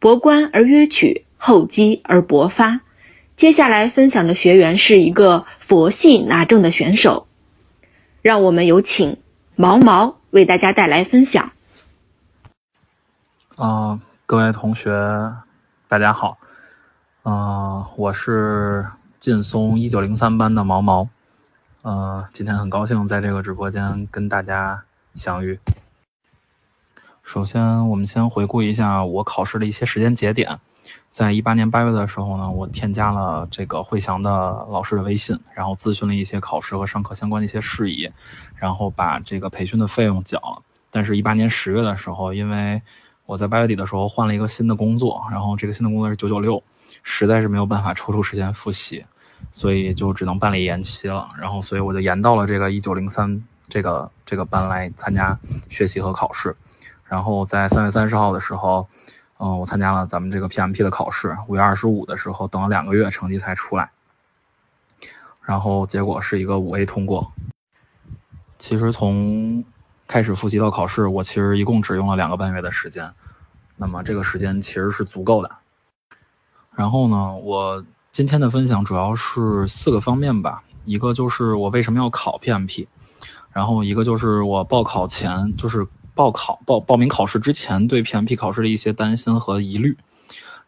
博观而约取，厚积而薄发。接下来分享的学员是一个佛系拿证的选手，让我们有请毛毛为大家带来分享。啊，各位同学，大家好。啊，我是劲松一九零三班的毛毛。呃，今天很高兴在这个直播间跟大家相遇。首先，我们先回顾一下我考试的一些时间节点。在一八年八月的时候呢，我添加了这个汇翔的老师的微信，然后咨询了一些考试和上课相关的一些事宜，然后把这个培训的费用缴了。但是，一八年十月的时候，因为我在八月底的时候换了一个新的工作，然后这个新的工作是九九六，实在是没有办法抽出时间复习，所以就只能办理延期了。然后，所以我就延到了这个一九零三这个这个班来参加学习和考试。然后在三月三十号的时候，嗯，我参加了咱们这个 PMP 的考试。五月二十五的时候，等了两个月，成绩才出来。然后结果是一个五 A 通过。其实从开始复习到考试，我其实一共只用了两个半月的时间。那么这个时间其实是足够的。然后呢，我今天的分享主要是四个方面吧。一个就是我为什么要考 PMP，然后一个就是我报考前就是。报考报报名考试之前对 PMP 考试的一些担心和疑虑，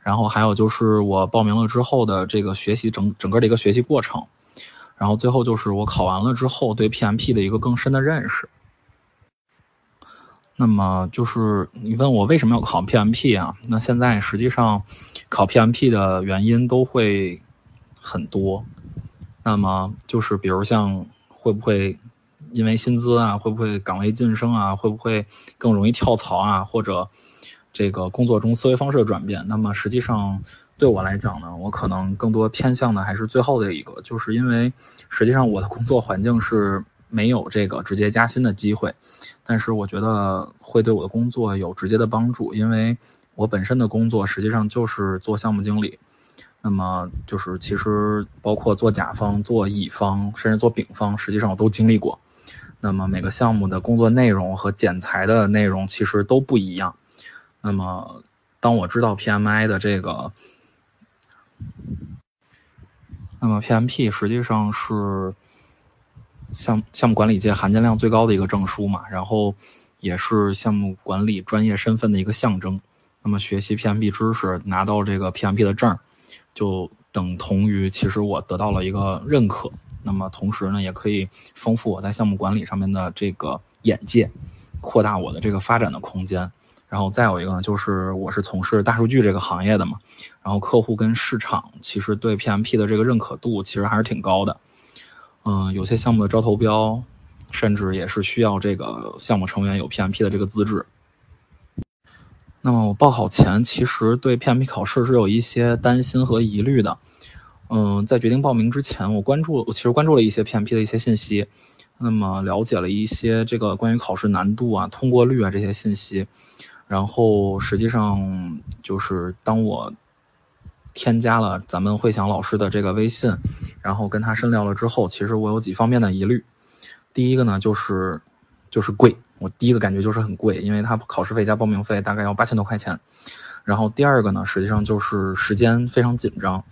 然后还有就是我报名了之后的这个学习整整个的一个学习过程，然后最后就是我考完了之后对 PMP 的一个更深的认识。那么就是你问我为什么要考 PMP 啊？那现在实际上考 PMP 的原因都会很多，那么就是比如像会不会。因为薪资啊，会不会岗位晋升啊，会不会更容易跳槽啊，或者这个工作中思维方式的转变？那么实际上对我来讲呢，我可能更多偏向的还是最后的一个，就是因为实际上我的工作环境是没有这个直接加薪的机会，但是我觉得会对我的工作有直接的帮助，因为我本身的工作实际上就是做项目经理，那么就是其实包括做甲方、做乙方，甚至做丙方，实际上我都经历过。那么每个项目的工作内容和剪裁的内容其实都不一样。那么当我知道 PMI 的这个，那么 PMP 实际上是项项目管理界含金量最高的一个证书嘛，然后也是项目管理专业身份的一个象征。那么学习 PMP 知识，拿到这个 PMP 的证，就等同于其实我得到了一个认可。那么同时呢，也可以丰富我在项目管理上面的这个眼界，扩大我的这个发展的空间。然后再有一个呢，就是我是从事大数据这个行业的嘛，然后客户跟市场其实对 PMP 的这个认可度其实还是挺高的。嗯，有些项目的招投标，甚至也是需要这个项目成员有 PMP 的这个资质。那么我报考前其实对 PMP 考试是有一些担心和疑虑的。嗯，在决定报名之前，我关注我其实关注了一些 PMP 的一些信息，那么了解了一些这个关于考试难度啊、通过率啊这些信息，然后实际上就是当我添加了咱们慧祥老师的这个微信，然后跟他深聊了之后，其实我有几方面的疑虑。第一个呢，就是就是贵，我第一个感觉就是很贵，因为它考试费加报名费大概要八千多块钱。然后第二个呢，实际上就是时间非常紧张。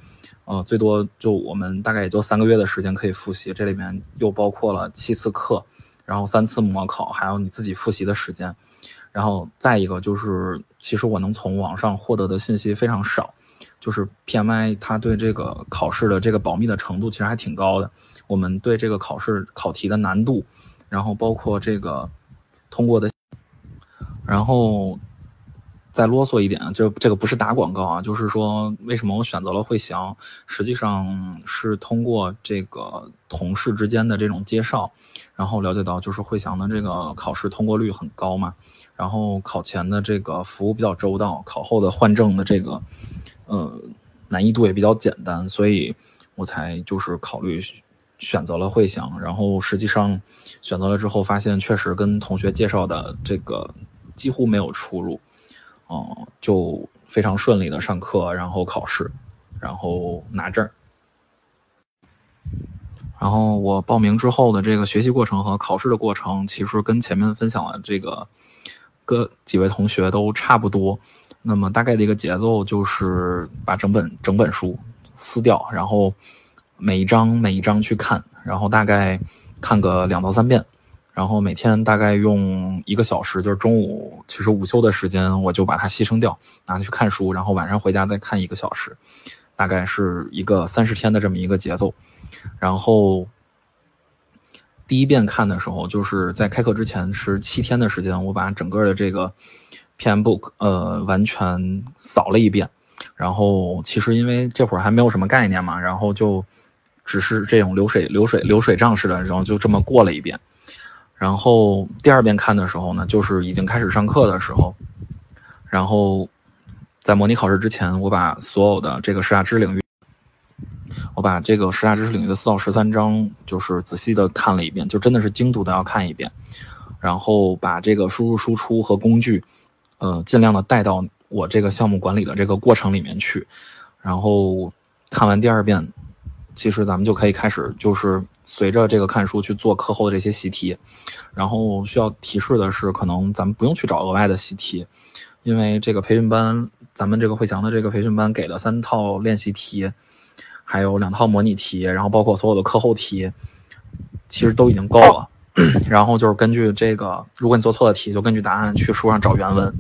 呃，最多就我们大概也就三个月的时间可以复习，这里面又包括了七次课，然后三次模考，还有你自己复习的时间。然后再一个就是，其实我能从网上获得的信息非常少，就是 PMI 它对这个考试的这个保密的程度其实还挺高的。我们对这个考试考题的难度，然后包括这个通过的，然后。再啰嗦一点，就这个不是打广告啊，就是说为什么我选择了汇翔，实际上是通过这个同事之间的这种介绍，然后了解到就是汇翔的这个考试通过率很高嘛，然后考前的这个服务比较周到，考后的换证的这个，呃，难易度也比较简单，所以我才就是考虑选择了汇翔，然后实际上选择了之后发现确实跟同学介绍的这个几乎没有出入。哦，就非常顺利的上课，然后考试，然后拿证。然后我报名之后的这个学习过程和考试的过程，其实跟前面分享的这个，各几位同学都差不多。那么大概的一个节奏就是把整本整本书撕掉，然后每一章每一章去看，然后大概看个两到三遍，然后每天大概用一个小时，就是中午其实午休的时间，我就把它牺牲掉，拿去看书，然后晚上回家再看一个小时，大概是一个三十天的这么一个节奏，然后。第一遍看的时候，就是在开课之前是七天的时间，我把整个的这个 PM book 呃完全扫了一遍。然后其实因为这会儿还没有什么概念嘛，然后就只是这种流水流水流水账似的，然后就这么过了一遍。然后第二遍看的时候呢，就是已经开始上课的时候，然后在模拟考试之前，我把所有的这个十大知识领域。我把这个十大知识领域的四到十三章，就是仔细的看了一遍，就真的是精读的要看一遍，然后把这个输入输出和工具，呃，尽量的带到我这个项目管理的这个过程里面去，然后看完第二遍，其实咱们就可以开始，就是随着这个看书去做课后的这些习题，然后需要提示的是，可能咱们不用去找额外的习题，因为这个培训班，咱们这个慧翔的这个培训班给了三套练习题。还有两套模拟题，然后包括所有的课后题，其实都已经够了。然后就是根据这个，如果你做错了题，就根据答案去书上找原文。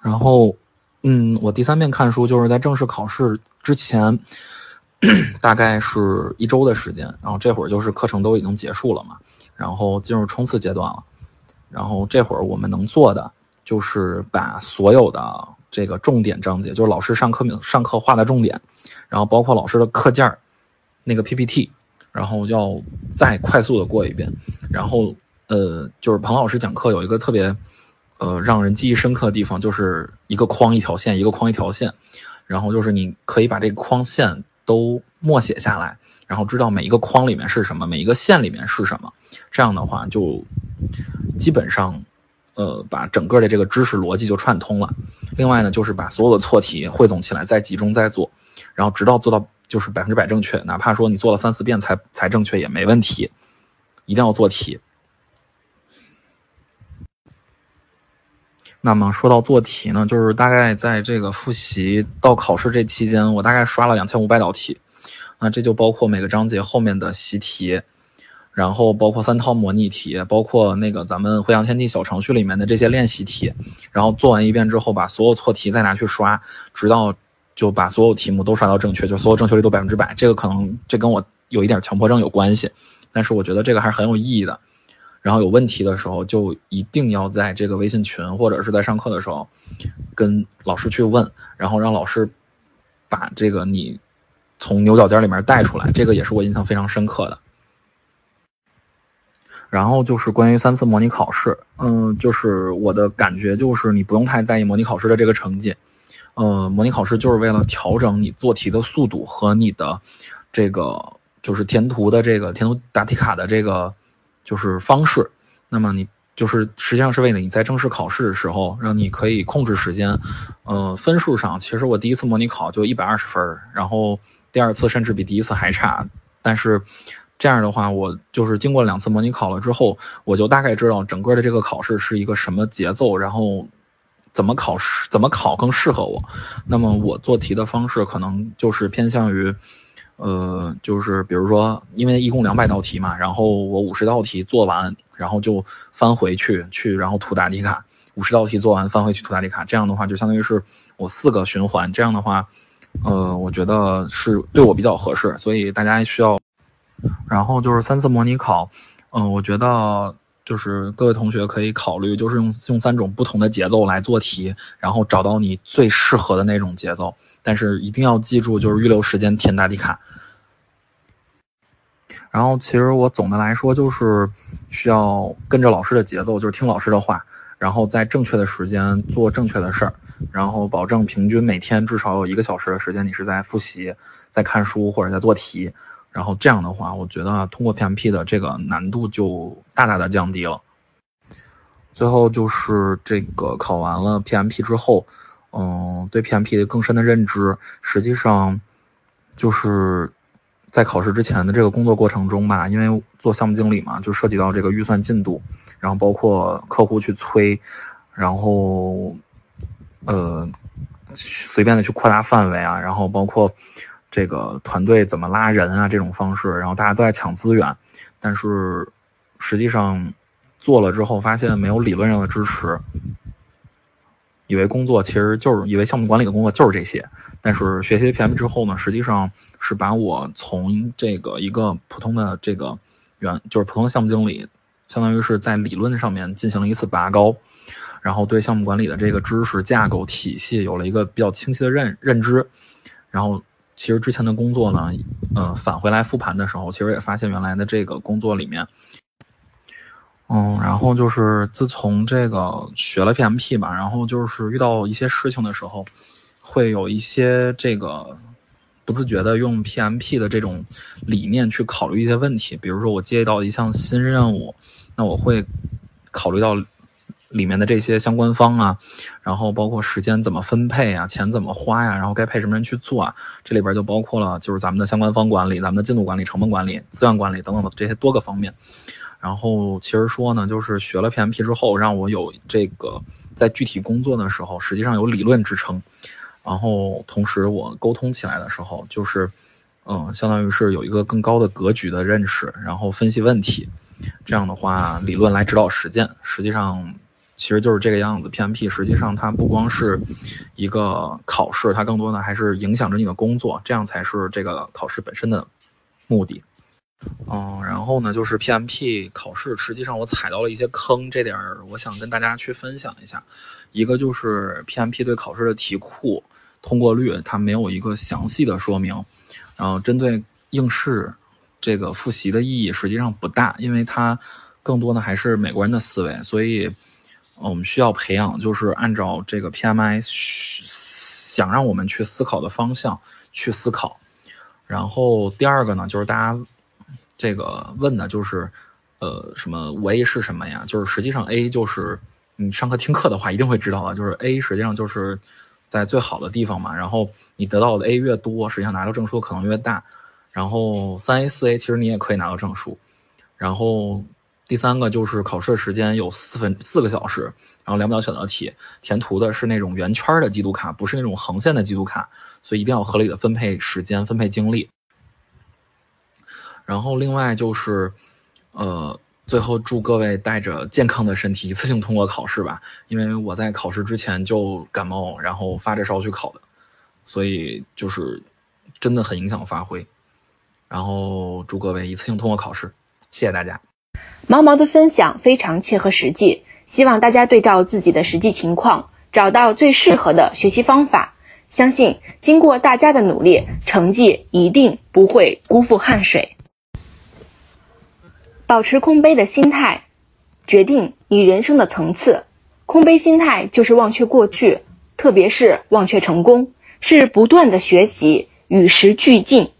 然后，嗯，我第三遍看书就是在正式考试之前，大概是一周的时间。然后这会儿就是课程都已经结束了嘛，然后进入冲刺阶段了。然后这会儿我们能做的就是把所有的。这个重点章节就是老师上课上课画的重点，然后包括老师的课件儿，那个 PPT，然后要再快速的过一遍，然后呃，就是彭老师讲课有一个特别呃让人记忆深刻的地方，就是一个框一条线，一个框一条线，然后就是你可以把这个框线都默写下来，然后知道每一个框里面是什么，每一个线里面是什么，这样的话就基本上。呃，把整个的这个知识逻辑就串通了。另外呢，就是把所有的错题汇总起来，再集中再做，然后直到做到就是百分之百正确。哪怕说你做了三四遍才才正确也没问题，一定要做题。那么说到做题呢，就是大概在这个复习到考试这期间，我大概刷了两千五百道题。那这就包括每个章节后面的习题。然后包括三套模拟题，包括那个咱们汇阳天地小程序里面的这些练习题，然后做完一遍之后，把所有错题再拿去刷，直到就把所有题目都刷到正确，就所有正确率都百分之百。这个可能这跟我有一点强迫症有关系，但是我觉得这个还是很有意义的。然后有问题的时候，就一定要在这个微信群或者是在上课的时候，跟老师去问，然后让老师把这个你从牛角尖里面带出来。这个也是我印象非常深刻的。然后就是关于三次模拟考试，嗯，就是我的感觉就是你不用太在意模拟考试的这个成绩，呃，模拟考试就是为了调整你做题的速度和你的这个就是填图的这个填图答题卡的这个就是方式。那么你就是实际上是为了你在正式考试的时候让你可以控制时间，呃，分数上其实我第一次模拟考就一百二十分，然后第二次甚至比第一次还差，但是。这样的话，我就是经过两次模拟考了之后，我就大概知道整个的这个考试是一个什么节奏，然后怎么考试怎么考更适合我。那么我做题的方式可能就是偏向于，呃，就是比如说，因为一共两百道题嘛，然后我五十道题做完，然后就翻回去去，然后涂答题卡。五十道题做完，翻回去涂答题卡。这样的话，就相当于是我四个循环。这样的话，呃，我觉得是对我比较合适，所以大家需要。然后就是三次模拟考，嗯，我觉得就是各位同学可以考虑，就是用用三种不同的节奏来做题，然后找到你最适合的那种节奏。但是一定要记住，就是预留时间填答题卡。然后其实我总的来说就是需要跟着老师的节奏，就是听老师的话，然后在正确的时间做正确的事儿，然后保证平均每天至少有一个小时的时间你是在复习、在看书或者在做题。然后这样的话，我觉得通过 PMP 的这个难度就大大的降低了。最后就是这个考完了 PMP 之后，嗯，对 PMP 的更深的认知，实际上就是在考试之前的这个工作过程中吧，因为做项目经理嘛，就涉及到这个预算进度，然后包括客户去催，然后呃，随便的去扩大范围啊，然后包括这个团队怎么拉人啊这种方式，然后大家都在抢资源，但是实际上做了之后发现没有理论上的支持，以为工作其实就是以为项目管理的工作就是这些，但是学习 PM 之后呢，实际上是把我从这个一个普通的这个员就是普通的项目经理，相当于是在理论上面进行了一次拔高。然后对项目管理的这个知识架构体系有了一个比较清晰的认认知，然后其实之前的工作呢，呃，返回来复盘的时候，其实也发现原来的这个工作里面，嗯，然后就是自从这个学了 PMP 吧，然后就是遇到一些事情的时候，会有一些这个不自觉的用 PMP 的这种理念去考虑一些问题，比如说我接到一项新任务，那我会考虑到。里面的这些相关方啊，然后包括时间怎么分配啊，钱怎么花呀，然后该配什么人去做啊，这里边就包括了就是咱们的相关方管理、咱们的进度管理、成本管理、资源管理等等的这些多个方面。然后其实说呢，就是学了 PMP 之后，让我有这个在具体工作的时候，实际上有理论支撑。然后同时我沟通起来的时候，就是嗯，相当于是有一个更高的格局的认识，然后分析问题。这样的话，理论来指导实践，实际上。其实就是这个样子，PMP 实际上它不光是一个考试，它更多的还是影响着你的工作，这样才是这个考试本身的目的。嗯，然后呢，就是 PMP 考试，实际上我踩到了一些坑，这点儿我想跟大家去分享一下。一个就是 PMP 对考试的题库通过率，它没有一个详细的说明。然后针对应试这个复习的意义实际上不大，因为它更多的还是美国人的思维，所以。我们需要培养，就是按照这个 PMI 想让我们去思考的方向去思考。然后第二个呢，就是大家这个问的就是，呃，什么五 A 是什么呀？就是实际上 A 就是你上课听课的话一定会知道的，就是 A 实际上就是在最好的地方嘛。然后你得到的 A 越多，实际上拿到证书可能越大。然后三 A 四 A 其实你也可以拿到证书。然后。第三个就是考试时间有四分四个小时，然后两秒选择题，填涂的是那种圆圈的季度卡，不是那种横线的季度卡，所以一定要合理的分配时间、分配精力。然后另外就是，呃，最后祝各位带着健康的身体一次性通过考试吧，因为我在考试之前就感冒，然后发着烧去考的，所以就是真的很影响发挥。然后祝各位一次性通过考试，谢谢大家。毛毛的分享非常切合实际，希望大家对照自己的实际情况，找到最适合的学习方法。相信经过大家的努力，成绩一定不会辜负汗水。保持空杯的心态，决定你人生的层次。空杯心态就是忘却过去，特别是忘却成功，是不断的学习，与时俱进，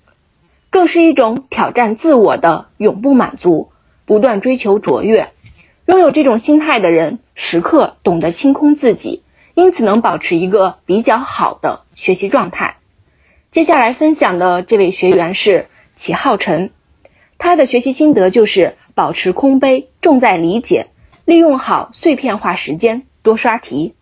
更是一种挑战自我的永不满足。不断追求卓越，拥有这种心态的人，时刻懂得清空自己，因此能保持一个比较好的学习状态。接下来分享的这位学员是齐浩辰，他的学习心得就是保持空杯，重在理解，利用好碎片化时间，多刷题。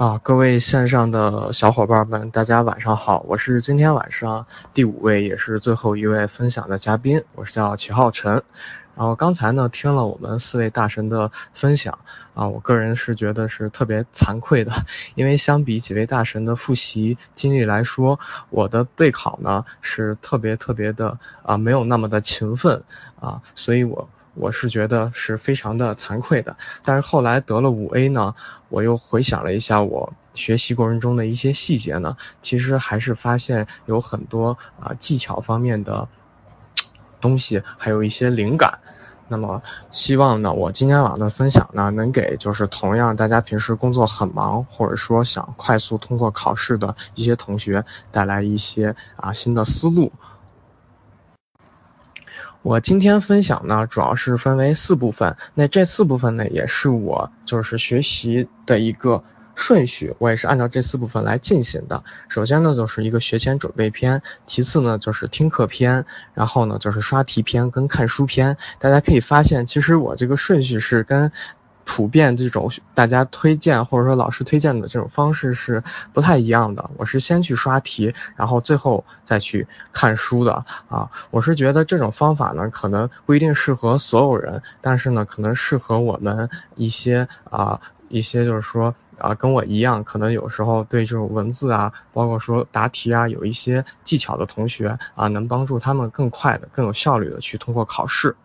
啊，各位线上的小伙伴们，大家晚上好！我是今天晚上第五位，也是最后一位分享的嘉宾，我是叫齐浩辰。然后刚才呢，听了我们四位大神的分享，啊，我个人是觉得是特别惭愧的，因为相比几位大神的复习经历来说，我的备考呢是特别特别的啊，没有那么的勤奋啊，所以我。我是觉得是非常的惭愧的，但是后来得了五 A 呢，我又回想了一下我学习过程中的一些细节呢，其实还是发现有很多啊技巧方面的东西，还有一些灵感。那么希望呢，我今天晚上的分享呢，能给就是同样大家平时工作很忙，或者说想快速通过考试的一些同学带来一些啊新的思路。我今天分享呢，主要是分为四部分。那这四部分呢，也是我就是学习的一个顺序，我也是按照这四部分来进行的。首先呢，就是一个学前准备篇；其次呢，就是听课篇；然后呢，就是刷题篇跟看书篇。大家可以发现，其实我这个顺序是跟。普遍这种大家推荐或者说老师推荐的这种方式是不太一样的。我是先去刷题，然后最后再去看书的啊。我是觉得这种方法呢，可能不一定适合所有人，但是呢，可能适合我们一些啊一些就是说啊跟我一样，可能有时候对这种文字啊，包括说答题啊，有一些技巧的同学啊，能帮助他们更快的、更有效率的去通过考试。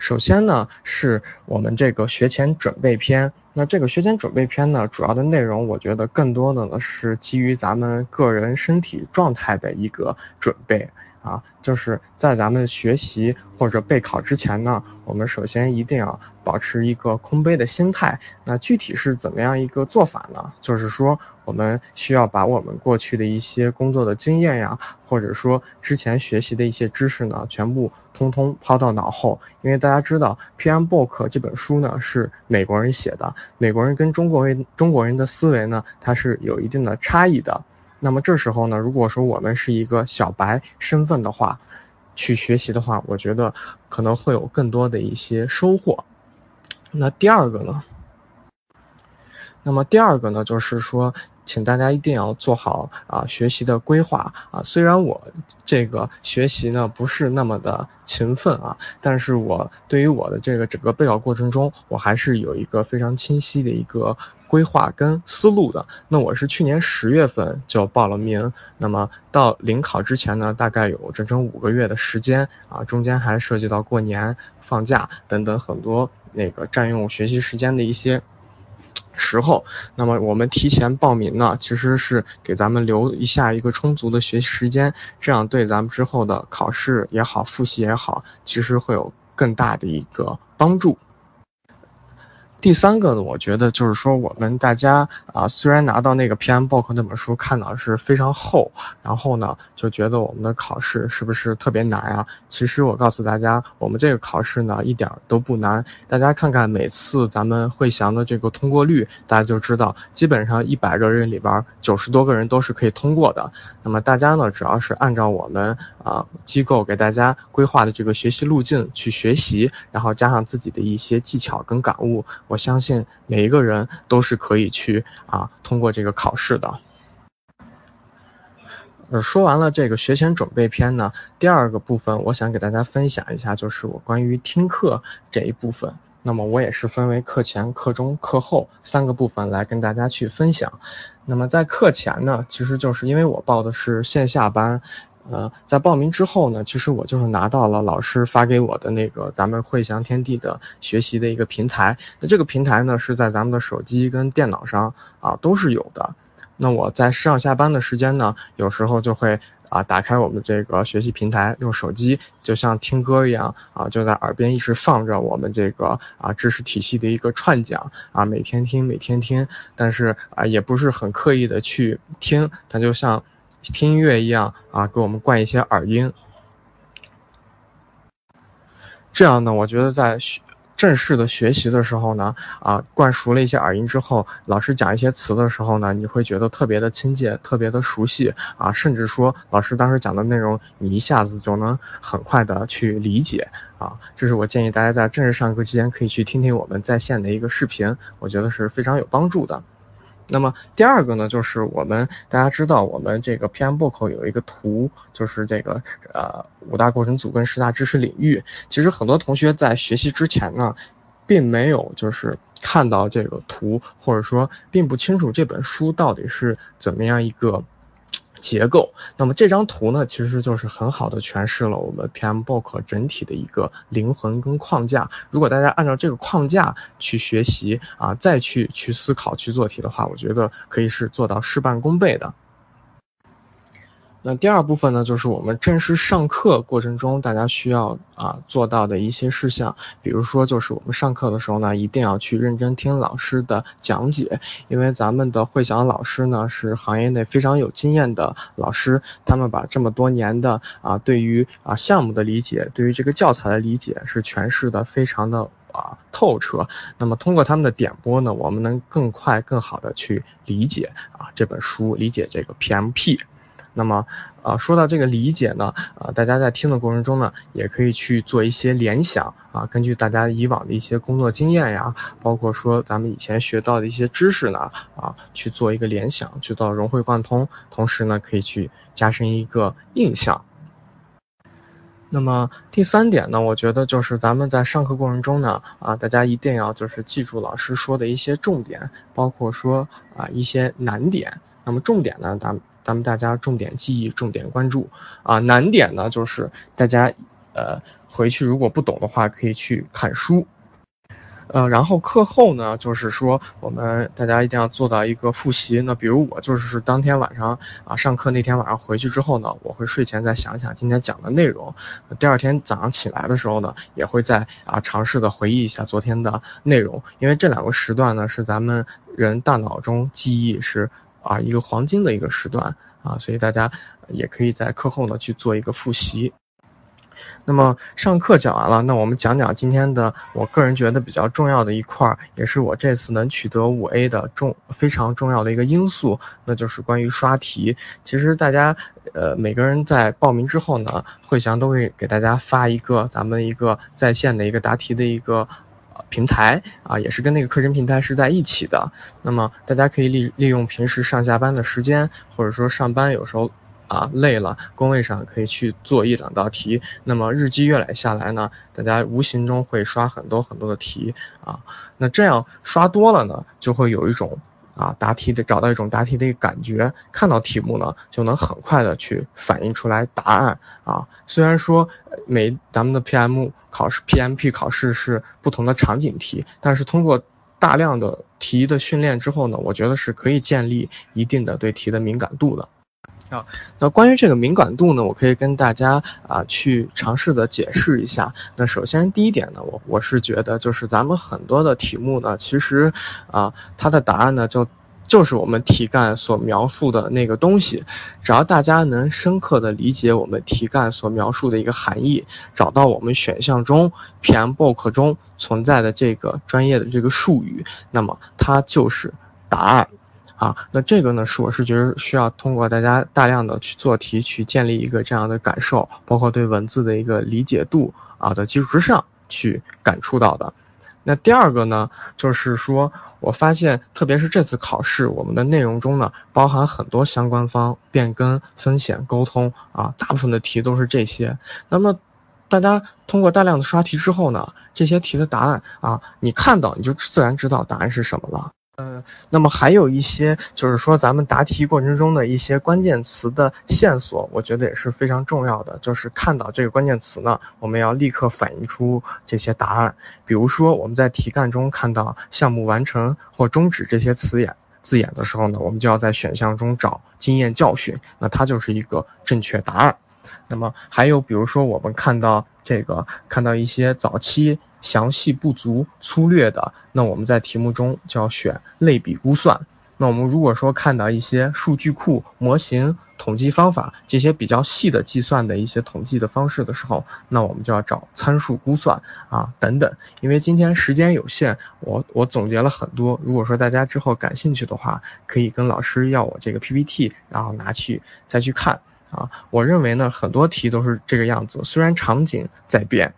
首先呢，是我们这个学前准备篇。那这个学前准备篇呢，主要的内容，我觉得更多的呢是基于咱们个人身体状态的一个准备。啊，就是在咱们学习或者备考之前呢，我们首先一定要保持一个空杯的心态。那具体是怎么样一个做法呢？就是说，我们需要把我们过去的一些工作的经验呀，或者说之前学习的一些知识呢，全部通通抛到脑后。因为大家知道，《PM Book》这本书呢是美国人写的，美国人跟中国人中国人的思维呢，它是有一定的差异的。那么这时候呢，如果说我们是一个小白身份的话，去学习的话，我觉得可能会有更多的一些收获。那第二个呢？那么第二个呢，就是说，请大家一定要做好啊学习的规划啊。虽然我这个学习呢不是那么的勤奋啊，但是我对于我的这个整个备考过程中，我还是有一个非常清晰的一个。规划跟思路的，那我是去年十月份就报了名，那么到临考之前呢，大概有整整五个月的时间啊，中间还涉及到过年放假等等很多那个占用学习时间的一些时候，那么我们提前报名呢，其实是给咱们留一下一个充足的学习时间，这样对咱们之后的考试也好，复习也好，其实会有更大的一个帮助。第三个呢，我觉得就是说，我们大家啊，虽然拿到那个 PM Book 那本书看到是非常厚，然后呢，就觉得我们的考试是不是特别难啊？其实我告诉大家，我们这个考试呢一点都不难。大家看看每次咱们会翔的这个通过率，大家就知道，基本上一百个人里边九十多个人都是可以通过的。那么大家呢，只要是按照我们啊机构给大家规划的这个学习路径去学习，然后加上自己的一些技巧跟感悟。我相信每一个人都是可以去啊通过这个考试的。呃，说完了这个学前准备篇呢，第二个部分我想给大家分享一下，就是我关于听课这一部分。那么我也是分为课前、课中、课后三个部分来跟大家去分享。那么在课前呢，其实就是因为我报的是线下班。呃，在报名之后呢，其实我就是拿到了老师发给我的那个咱们汇翔天地的学习的一个平台。那这个平台呢，是在咱们的手机跟电脑上啊都是有的。那我在上下班的时间呢，有时候就会啊打开我们这个学习平台，用手机就像听歌一样啊，就在耳边一直放着我们这个啊知识体系的一个串讲啊，每天听，每天听。但是啊，也不是很刻意的去听，它就像。听音乐一样啊，给我们灌一些耳音。这样呢，我觉得在学正式的学习的时候呢，啊，灌熟了一些耳音之后，老师讲一些词的时候呢，你会觉得特别的亲切，特别的熟悉啊，甚至说老师当时讲的内容，你一下子就能很快的去理解啊。这是我建议大家在正式上课期间可以去听听我们在线的一个视频，我觉得是非常有帮助的。那么第二个呢，就是我们大家知道，我们这个 PM Book 有一个图，就是这个呃五大过程组跟十大知识领域。其实很多同学在学习之前呢，并没有就是看到这个图，或者说并不清楚这本书到底是怎么样一个。结构，那么这张图呢，其实就是很好的诠释了我们 PM Book 整体的一个灵魂跟框架。如果大家按照这个框架去学习啊，再去去思考去做题的话，我觉得可以是做到事半功倍的。那第二部分呢，就是我们正式上课过程中，大家需要啊做到的一些事项，比如说，就是我们上课的时候呢，一定要去认真听老师的讲解，因为咱们的会讲老师呢是行业内非常有经验的老师，他们把这么多年的啊对于啊项目的理解，对于这个教材的理解是诠释的非常的啊透彻。那么通过他们的点拨呢，我们能更快更好的去理解啊这本书，理解这个 PMP。那么，呃，说到这个理解呢，呃，大家在听的过程中呢，也可以去做一些联想啊，根据大家以往的一些工作经验呀，包括说咱们以前学到的一些知识呢，啊，去做一个联想，去到融会贯通，同时呢，可以去加深一个印象。那么第三点呢，我觉得就是咱们在上课过程中呢，啊，大家一定要就是记住老师说的一些重点，包括说啊一些难点。那么重点呢，咱们咱们大家重点记忆、重点关注。啊，难点呢，就是大家呃回去如果不懂的话，可以去看书。呃，然后课后呢，就是说我们大家一定要做到一个复习。那比如我就是当天晚上啊上课那天晚上回去之后呢，我会睡前再想想今天讲的内容。第二天早上起来的时候呢，也会再啊尝试的回忆一下昨天的内容。因为这两个时段呢，是咱们人大脑中记忆是啊一个黄金的一个时段啊，所以大家也可以在课后呢去做一个复习。那么上课讲完了，那我们讲讲今天的我个人觉得比较重要的一块，也是我这次能取得五 A 的重非常重要的一个因素，那就是关于刷题。其实大家呃每个人在报名之后呢，慧翔都会给大家发一个咱们一个在线的一个答题的一个平台啊，也是跟那个课程平台是在一起的。那么大家可以利利用平时上下班的时间，或者说上班有时候。啊，累了，工位上可以去做一两道题。那么日积月累下来呢，大家无形中会刷很多很多的题啊。那这样刷多了呢，就会有一种啊答题的找到一种答题的一个感觉，看到题目呢就能很快的去反映出来答案啊。虽然说每咱们的 PM 考试、PMP 考试是不同的场景题，但是通过大量的题的训练之后呢，我觉得是可以建立一定的对题的敏感度的。啊，那关于这个敏感度呢，我可以跟大家啊去尝试的解释一下。那首先第一点呢，我我是觉得就是咱们很多的题目呢，其实啊它的答案呢就就是我们题干所描述的那个东西。只要大家能深刻的理解我们题干所描述的一个含义，找到我们选项中 PMBOK 中存在的这个专业的这个术语，那么它就是答案。啊，那这个呢，是我是觉得需要通过大家大量的去做题，去建立一个这样的感受，包括对文字的一个理解度啊的基础之上去感触到的。那第二个呢，就是说我发现，特别是这次考试，我们的内容中呢，包含很多相关方变更、风险、沟通啊，大部分的题都是这些。那么，大家通过大量的刷题之后呢，这些题的答案啊，你看到你就自然知道答案是什么了。嗯，那么还有一些就是说咱们答题过程中的一些关键词的线索，我觉得也是非常重要的。就是看到这个关键词呢，我们要立刻反映出这些答案。比如说我们在题干中看到项目完成或终止这些词眼字眼的时候呢，我们就要在选项中找经验教训，那它就是一个正确答案。那么还有比如说我们看到这个看到一些早期。详细不足、粗略的，那我们在题目中就要选类比估算。那我们如果说看到一些数据库、模型、统计方法这些比较细的计算的一些统计的方式的时候，那我们就要找参数估算啊等等。因为今天时间有限，我我总结了很多。如果说大家之后感兴趣的话，可以跟老师要我这个 PPT，然后拿去再去看啊。我认为呢，很多题都是这个样子，虽然场景在变。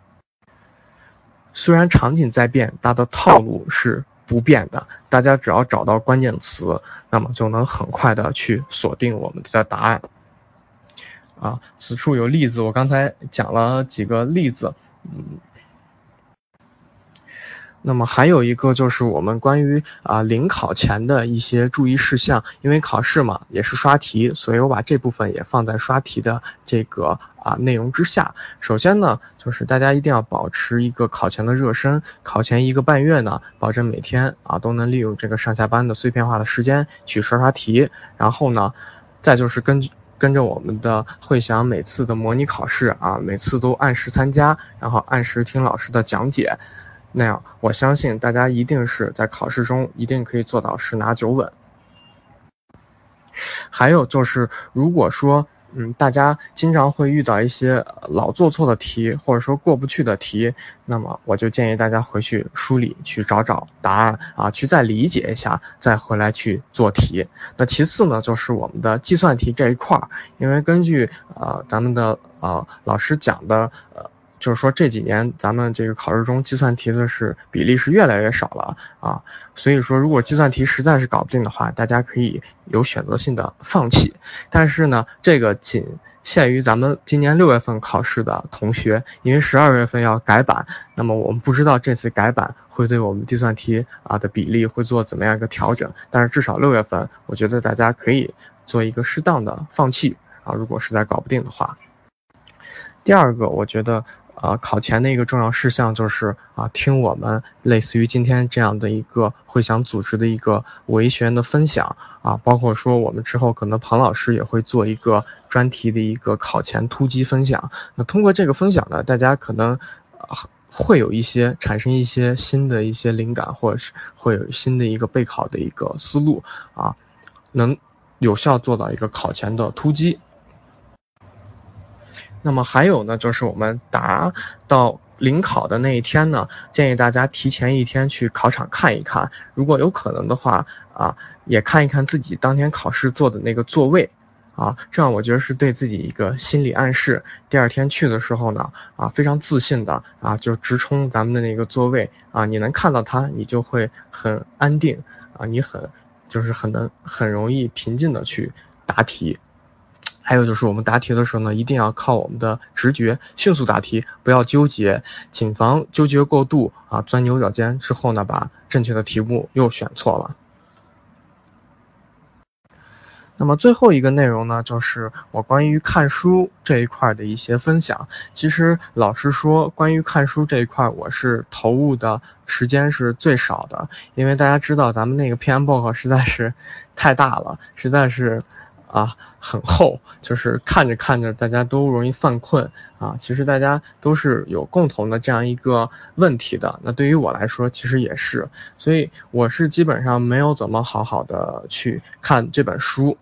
虽然场景在变，它的套路是不变的。大家只要找到关键词，那么就能很快的去锁定我们的答案。啊，此处有例子，我刚才讲了几个例子，嗯。那么还有一个就是我们关于啊临考前的一些注意事项，因为考试嘛也是刷题，所以我把这部分也放在刷题的这个啊内容之下。首先呢，就是大家一定要保持一个考前的热身，考前一个半月呢，保证每天啊都能利用这个上下班的碎片化的时间去刷刷题。然后呢，再就是跟跟着我们的会想每次的模拟考试啊，每次都按时参加，然后按时听老师的讲解。那样，我相信大家一定是在考试中一定可以做到十拿九稳。还有就是，如果说嗯，大家经常会遇到一些老做错的题，或者说过不去的题，那么我就建议大家回去梳理去找找答案啊，去再理解一下，再回来去做题。那其次呢，就是我们的计算题这一块儿，因为根据呃咱们的呃老师讲的呃。就是说这几年咱们这个考试中计算题的是比例是越来越少了啊，所以说如果计算题实在是搞不定的话，大家可以有选择性的放弃。但是呢，这个仅限于咱们今年六月份考试的同学，因为十二月份要改版，那么我们不知道这次改版会对我们计算题啊的比例会做怎么样一个调整。但是至少六月份，我觉得大家可以做一个适当的放弃啊，如果实在搞不定的话。第二个，我觉得。啊，考前的一个重要事项就是啊，听我们类似于今天这样的一个会想组织的一个五 A 学员的分享啊，包括说我们之后可能庞老师也会做一个专题的一个考前突击分享。那通过这个分享呢，大家可能会有一些产生一些新的一些灵感，或者是会有新的一个备考的一个思路啊，能有效做到一个考前的突击。那么还有呢，就是我们达到临考的那一天呢，建议大家提前一天去考场看一看，如果有可能的话啊，也看一看自己当天考试坐的那个座位，啊，这样我觉得是对自己一个心理暗示。第二天去的时候呢，啊，非常自信的啊，就直冲咱们的那个座位啊，你能看到它，你就会很安定啊，你很就是很能很容易平静的去答题。还有就是我们答题的时候呢，一定要靠我们的直觉，迅速答题，不要纠结，谨防纠结过度啊，钻牛角尖之后呢，把正确的题目又选错了。那么最后一个内容呢，就是我关于看书这一块的一些分享。其实老实说，关于看书这一块，我是投入的时间是最少的，因为大家知道咱们那个 PMBOK 实在是太大了，实在是。啊，很厚，就是看着看着，大家都容易犯困啊。其实大家都是有共同的这样一个问题的。那对于我来说，其实也是，所以我是基本上没有怎么好好的去看这本书。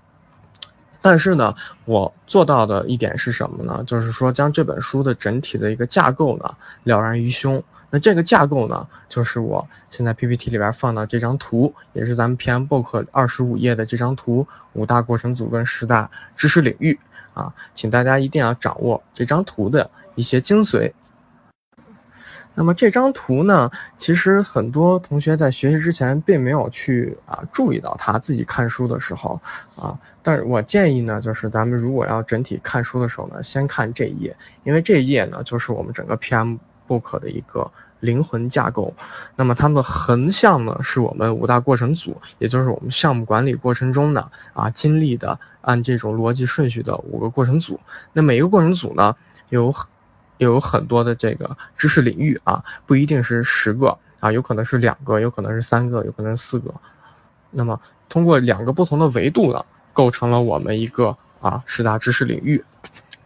但是呢，我做到的一点是什么呢？就是说将这本书的整体的一个架构呢了然于胸。那这个架构呢，就是我现在 PPT 里边放的这张图，也是咱们 PMBook 二十五页的这张图，五大过程组跟十大知识领域啊，请大家一定要掌握这张图的一些精髓。那么这张图呢，其实很多同学在学习之前并没有去啊注意到它，自己看书的时候啊，但是我建议呢，就是咱们如果要整体看书的时候呢，先看这一页，因为这一页呢，就是我们整个 PM。Book 的一个灵魂架构，那么它们横向呢，是我们五大过程组，也就是我们项目管理过程中呢啊经历的按这种逻辑顺序的五个过程组。那每一个过程组呢，有有很多的这个知识领域啊，不一定是十个啊，有可能是两个，有可能是三个，有可能是四个。那么通过两个不同的维度呢，构成了我们一个啊十大知识领域。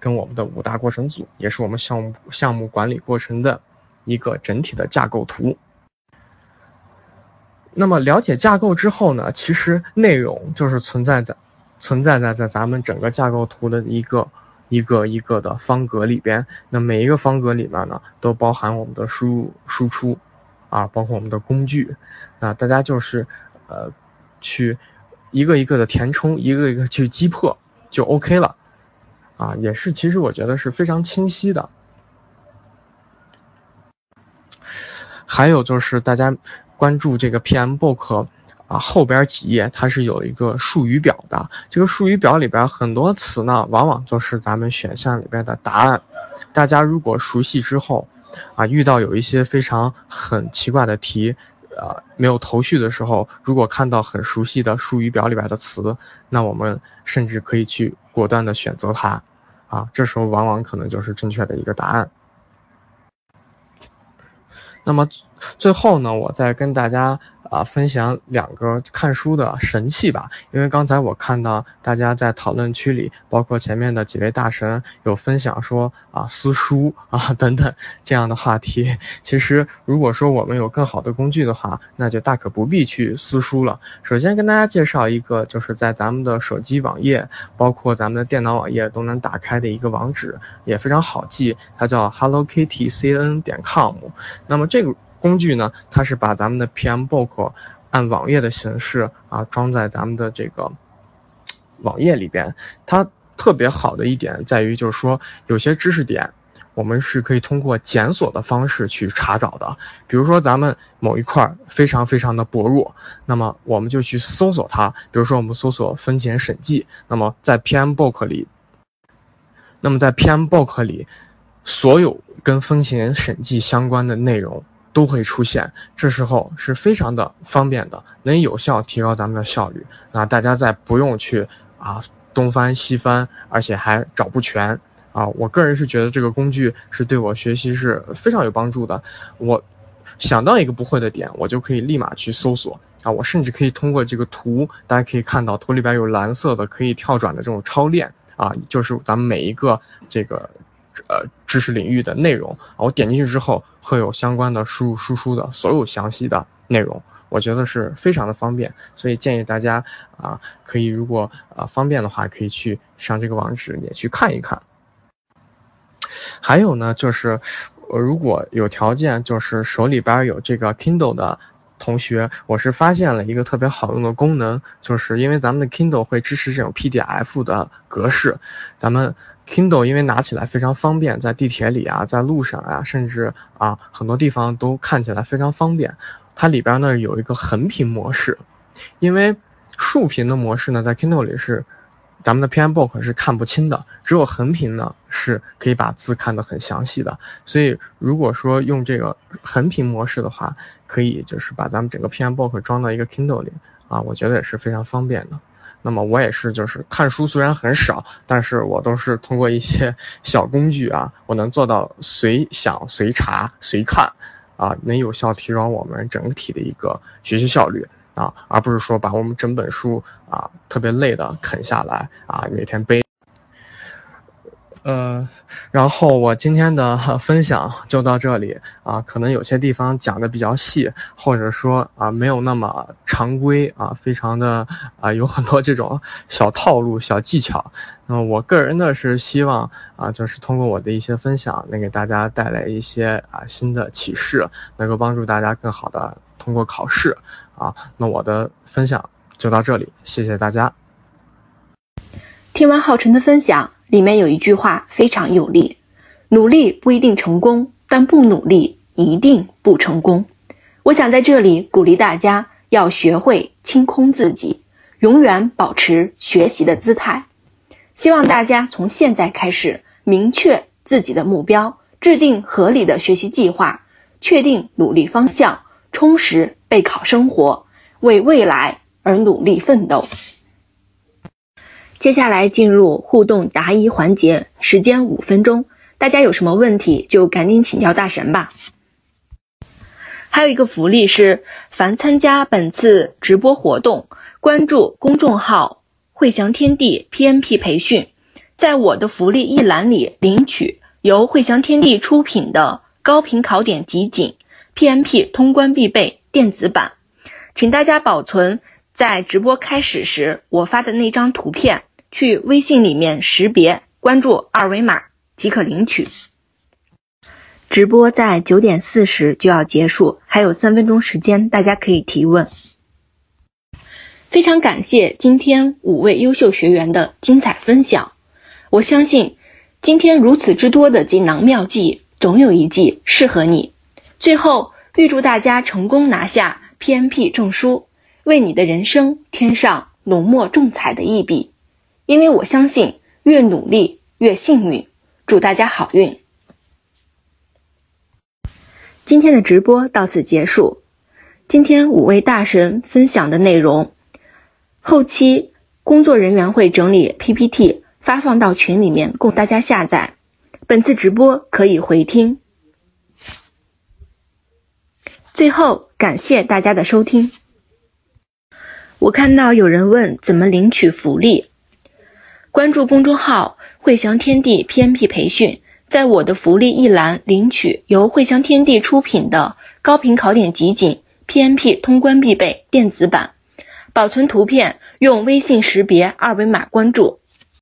跟我们的五大过程组，也是我们项目项目管理过程的一个整体的架构图。那么了解架构之后呢，其实内容就是存在在存在在在咱们整个架构图的一个一个一个的方格里边。那每一个方格里面呢，都包含我们的输入输出，啊，包括我们的工具。那大家就是呃，去一个一个的填充，一个一个去击破，就 OK 了。啊，也是，其实我觉得是非常清晰的。还有就是大家关注这个 PM book 啊，后边几页它是有一个术语表的。这个术语表里边很多词呢，往往就是咱们选项里边的答案。大家如果熟悉之后，啊，遇到有一些非常很奇怪的题，呃，没有头绪的时候，如果看到很熟悉的术语表里边的词，那我们甚至可以去。果断的选择它，啊，这时候往往可能就是正确的一个答案。那么最后呢，我再跟大家啊分享两个看书的神器吧。因为刚才我看到大家在讨论区里，包括前面的几位大神有分享说啊撕书啊等等这样的话题。其实如果说我们有更好的工具的话，那就大可不必去撕书了。首先跟大家介绍一个，就是在咱们的手机网页，包括咱们的电脑网页都能打开的一个网址，也非常好记，它叫 Hello Kitty CN 点 com。那么这个工具呢，它是把咱们的 PM Book 按网页的形式啊装在咱们的这个网页里边。它特别好的一点在于，就是说有些知识点。我们是可以通过检索的方式去查找的，比如说咱们某一块非常非常的薄弱，那么我们就去搜索它。比如说我们搜索风险审计，那么在 PM Book 里，那么在 PM Book 里，所有跟风险审计相关的内容都会出现。这时候是非常的方便的，能有效提高咱们的效率。那大家再不用去啊东翻西翻，而且还找不全。啊，我个人是觉得这个工具是对我学习是非常有帮助的。我想到一个不会的点，我就可以立马去搜索啊。我甚至可以通过这个图，大家可以看到图里边有蓝色的可以跳转的这种超链啊，就是咱们每一个这个呃知识领域的内容啊。我点进去之后，会有相关的输入输出的所有详细的内容，我觉得是非常的方便。所以建议大家啊，可以如果啊方便的话，可以去上这个网址也去看一看。还有呢，就是，呃，如果有条件，就是手里边有这个 Kindle 的同学，我是发现了一个特别好用的功能，就是因为咱们的 Kindle 会支持这种 PDF 的格式，咱们 Kindle 因为拿起来非常方便，在地铁里啊，在路上啊，甚至啊很多地方都看起来非常方便。它里边呢有一个横屏模式，因为竖屏的模式呢在 Kindle 里是。咱们的 PMBOK 是看不清的，只有横屏呢是可以把字看得很详细的。所以如果说用这个横屏模式的话，可以就是把咱们整个 PMBOK 装到一个 Kindle 里啊，我觉得也是非常方便的。那么我也是就是看书虽然很少，但是我都是通过一些 小工具啊，我能做到随想随查随看，啊，能有效提高我们整体的一个学习效率。啊，而不是说把我们整本书啊特别累的啃下来啊，每天背。呃，然后我今天的 分享就到这里啊，可能有些地方讲的比较细，或者说啊没有那么常规啊，非常的啊有很多这种小套路、小技巧。那我个人呢是希望啊，就是通过我的一些分享，能给大家带来一些啊新的启示，能够帮助大家更好的通过考试。啊，那我的分享就到这里，谢谢大家。听完浩辰的分享，里面有一句话非常有力：努力不一定成功，但不努力一定不成功。我想在这里鼓励大家，要学会清空自己，永远保持学习的姿态。希望大家从现在开始明确自己的目标，制定合理的学习计划，确定努力方向，充实。备考生活，为未来而努力奋斗。接下来进入互动答疑环节，时间五分钟，大家有什么问题就赶紧请教大神吧。还有一个福利是，凡参加本次直播活动，关注公众号“汇祥天地 PMP 培训”，在我的福利一栏里领取由汇祥天地出品的高频考点集锦 PMP 通关必备。电子版，请大家保存在直播开始时我发的那张图片，去微信里面识别关注二维码即可领取。直播在九点四十就要结束，还有三分钟时间，大家可以提问。非常感谢今天五位优秀学员的精彩分享，我相信今天如此之多的锦囊妙计，总有一计适合你。最后。预祝大家成功拿下 PMP 证书，为你的人生添上浓墨重彩的一笔。因为我相信，越努力越幸运。祝大家好运！今天的直播到此结束。今天五位大神分享的内容，后期工作人员会整理 PPT 发放到群里面供大家下载。本次直播可以回听。最后，感谢大家的收听。我看到有人问怎么领取福利，关注公众号“汇翔天地 PMP 培训”，在我的福利一栏领取由汇翔天地出品的高频考点集锦 PMP 通关必备电子版，保存图片用微信识别二维码关注。